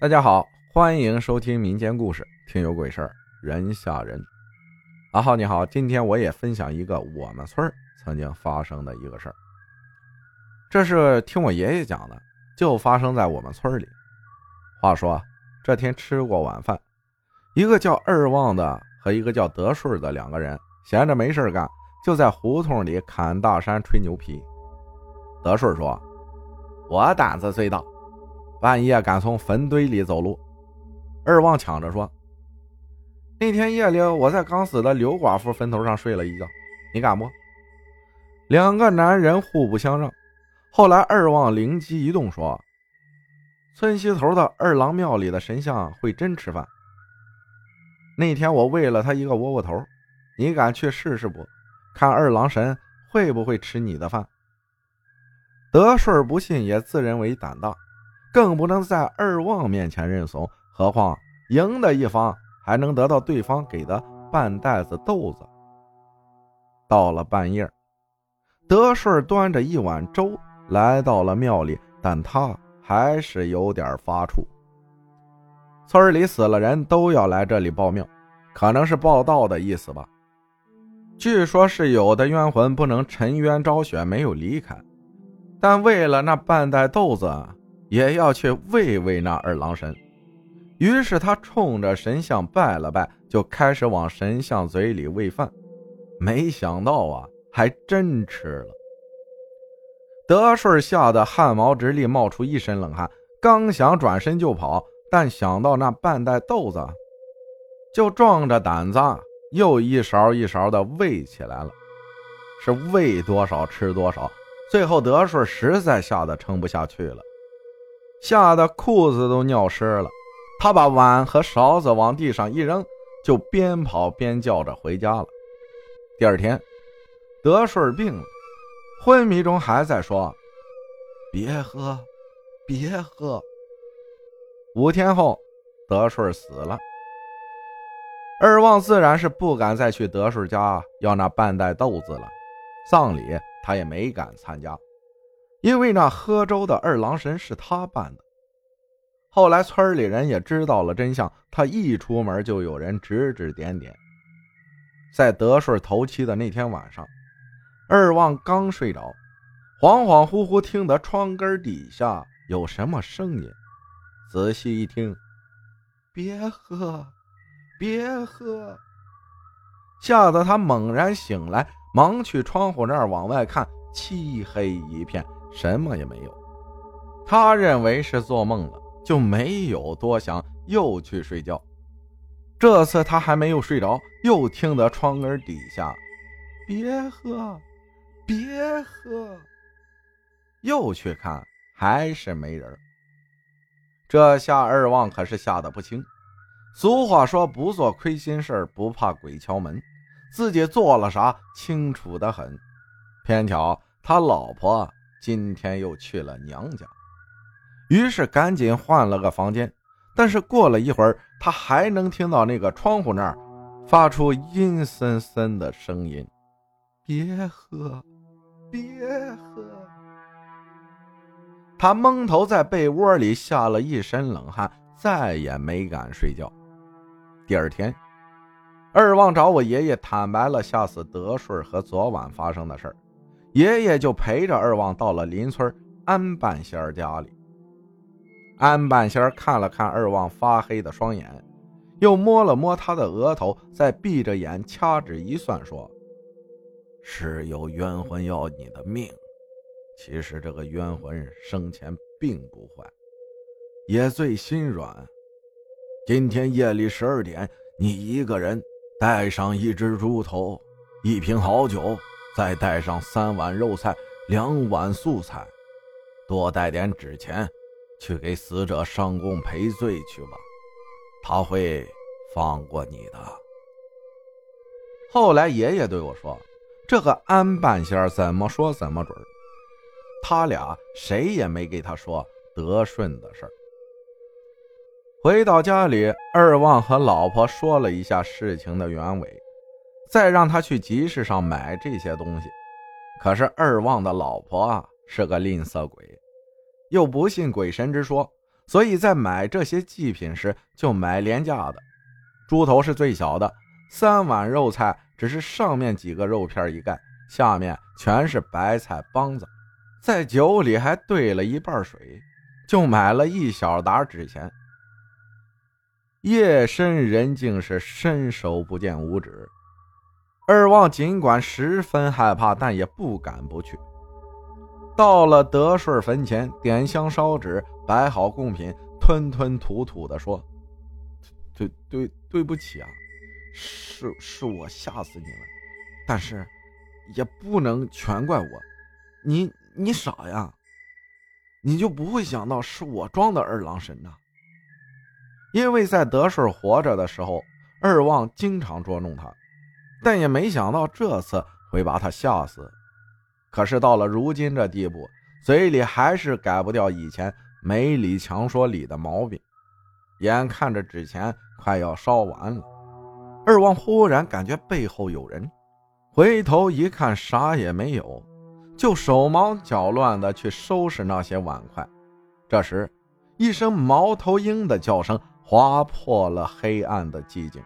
大家好，欢迎收听民间故事，听有鬼事儿，人吓人。阿浩你好，今天我也分享一个我们村曾经发生的一个事儿。这是听我爷爷讲的，就发生在我们村里。话说这天吃过晚饭，一个叫二旺的和一个叫德顺的两个人闲着没事干，就在胡同里侃大山、吹牛皮。德顺说：“我胆子最大。”半夜敢从坟堆里走路，二旺抢着说：“那天夜里我在刚死的刘寡妇坟头上睡了一觉，你敢不？”两个男人互不相让。后来二旺灵机一动说：“村西头的二郎庙里的神像会真吃饭。那天我喂了他一个窝窝头，你敢去试试不？看二郎神会不会吃你的饭？”德顺不信，也自认为胆大。更不能在二旺面前认怂，何况赢的一方还能得到对方给的半袋子豆子。到了半夜，德顺端着一碗粥来到了庙里，但他还是有点发怵。村里死了人都要来这里报庙，可能是报道的意思吧。据说是有的冤魂不能沉冤昭雪，没有离开，但为了那半袋豆子。也要去喂喂那二郎神，于是他冲着神像拜了拜，就开始往神像嘴里喂饭。没想到啊，还真吃了。德顺吓得汗毛直立，冒出一身冷汗，刚想转身就跑，但想到那半袋豆子，就壮着胆子又一勺一勺的喂起来了。是喂多少吃多少，最后德顺实在吓得撑不下去了。吓得裤子都尿湿了，他把碗和勺子往地上一扔，就边跑边叫着回家了。第二天，德顺病了，昏迷中还在说：“别喝，别喝。”五天后，德顺死了。二旺自然是不敢再去德顺家要那半袋豆子了，葬礼他也没敢参加。因为那喝粥的二郎神是他扮的，后来村里人也知道了真相，他一出门就有人指指点点。在德顺头七的那天晚上，二旺刚睡着，恍恍惚惚听得窗根底下有什么声音，仔细一听，别喝，别喝，吓得他猛然醒来，忙去窗户那儿往外看，漆黑一片。什么也没有，他认为是做梦了，就没有多想，又去睡觉。这次他还没有睡着，又听得窗根底下“别喝，别喝”，又去看，还是没人。这下二旺可是吓得不轻。俗话说：“不做亏心事不怕鬼敲门。”自己做了啥，清楚的很。偏巧他老婆。今天又去了娘家，于是赶紧换了个房间。但是过了一会儿，他还能听到那个窗户那儿发出阴森森的声音：“别喝，别喝。”他蒙头在被窝里吓了一身冷汗，再也没敢睡觉。第二天，二旺找我爷爷坦白了吓死德顺和昨晚发生的事儿。爷爷就陪着二旺到了邻村安半仙家里。安半仙看了看二旺发黑的双眼，又摸了摸他的额头，再闭着眼掐指一算，说：“是有冤魂要你的命。其实这个冤魂生前并不坏，也最心软。今天夜里十二点，你一个人带上一只猪头，一瓶好酒。”再带上三碗肉菜，两碗素菜，多带点纸钱，去给死者上供赔罪去吧，他会放过你的。后来爷爷对我说：“这个安半仙怎么说怎么准。”他俩谁也没给他说德顺的事儿。回到家里，二旺和老婆说了一下事情的原委。再让他去集市上买这些东西，可是二旺的老婆啊是个吝啬鬼，又不信鬼神之说，所以在买这些祭品时就买廉价的。猪头是最小的，三碗肉菜只是上面几个肉片一盖，下面全是白菜帮子，在酒里还兑了一半水，就买了一小沓纸钱。夜深人静时，伸手不见五指。二旺尽管十分害怕，但也不敢不去。到了德顺坟前，点香烧纸，摆好贡品，吞吞吐吐地说：“对对对不起啊，是是我吓死你了，但是也不能全怪我。你你傻呀，你就不会想到是我装的二郎神呐？因为在德顺活着的时候，二旺经常捉弄他，但也没想到这次会把他吓死。”可是到了如今这地步，嘴里还是改不掉以前没理强说理的毛病。眼看着纸钱快要烧完了，二旺忽然感觉背后有人，回头一看啥也没有，就手忙脚乱的去收拾那些碗筷。这时，一声猫头鹰的叫声划破了黑暗的寂静，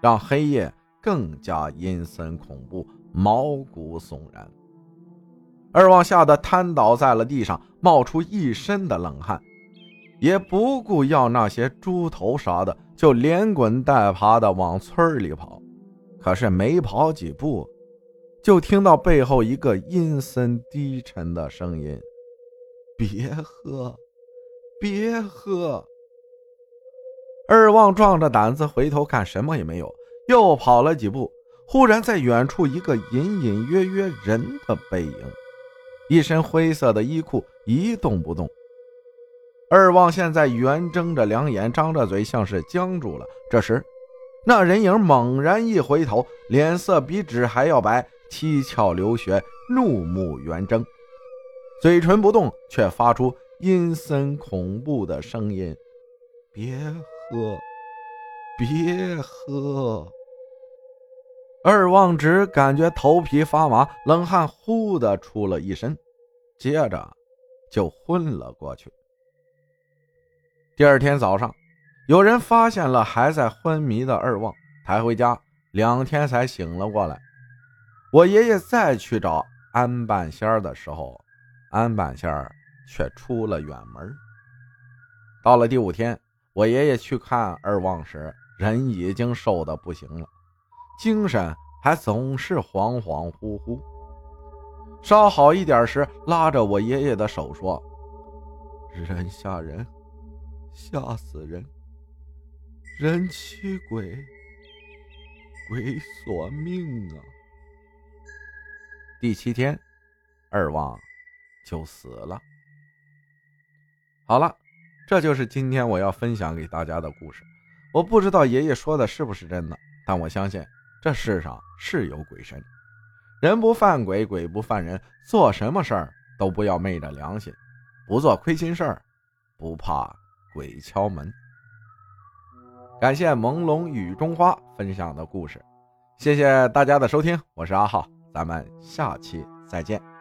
让黑夜更加阴森恐怖，毛骨悚然。二旺吓得瘫倒在了地上，冒出一身的冷汗，也不顾要那些猪头啥的，就连滚带爬的往村里跑。可是没跑几步，就听到背后一个阴森低沉的声音：“别喝，别喝！”二旺壮着胆子回头看，什么也没有。又跑了几步，忽然在远处一个隐隐约约人的背影。一身灰色的衣裤，一动不动。二旺现在圆睁着两眼，张着嘴，像是僵住了。这时，那人影猛然一回头，脸色比纸还要白，七窍流血，怒目圆睁，嘴唇不动，却发出阴森恐怖的声音：“别喝，别喝。”二旺只感觉头皮发麻，冷汗呼的出了一身，接着就昏了过去。第二天早上，有人发现了还在昏迷的二旺，抬回家，两天才醒了过来。我爷爷再去找安半仙儿的时候，安半仙儿却出了远门。到了第五天，我爷爷去看二旺时，人已经瘦的不行了。精神还总是恍恍惚惚，稍好一点时，拉着我爷爷的手说：“人吓人，吓死人；人欺鬼，鬼索命啊！”第七天，二旺就死了。好了，这就是今天我要分享给大家的故事。我不知道爷爷说的是不是真的，但我相信。这世上是有鬼神，人不犯鬼，鬼不犯人，做什么事儿都不要昧着良心，不做亏心事儿，不怕鬼敲门。感谢朦胧雨中花分享的故事，谢谢大家的收听，我是阿浩，咱们下期再见。